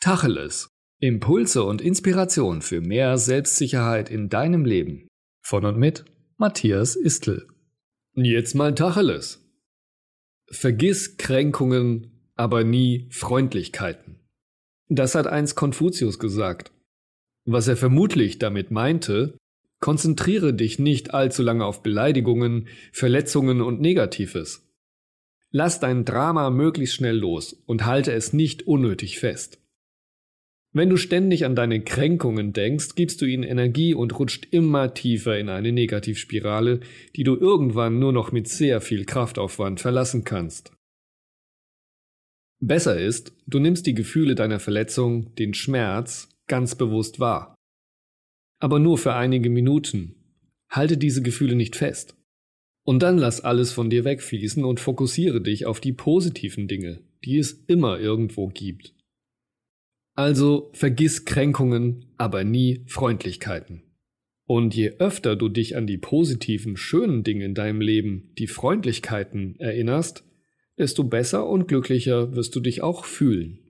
Tacheles. Impulse und Inspiration für mehr Selbstsicherheit in deinem Leben. Von und mit Matthias Istl. Jetzt mal Tacheles. Vergiss Kränkungen, aber nie Freundlichkeiten. Das hat einst Konfuzius gesagt. Was er vermutlich damit meinte, konzentriere dich nicht allzu lange auf Beleidigungen, Verletzungen und Negatives. Lass dein Drama möglichst schnell los und halte es nicht unnötig fest. Wenn du ständig an deine Kränkungen denkst, gibst du ihnen Energie und rutscht immer tiefer in eine Negativspirale, die du irgendwann nur noch mit sehr viel Kraftaufwand verlassen kannst. Besser ist, du nimmst die Gefühle deiner Verletzung, den Schmerz, ganz bewusst wahr. Aber nur für einige Minuten. Halte diese Gefühle nicht fest. Und dann lass alles von dir wegfließen und fokussiere dich auf die positiven Dinge, die es immer irgendwo gibt. Also vergiss Kränkungen, aber nie Freundlichkeiten. Und je öfter du dich an die positiven, schönen Dinge in deinem Leben, die Freundlichkeiten erinnerst, desto besser und glücklicher wirst du dich auch fühlen.